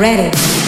ready.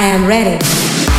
I am ready.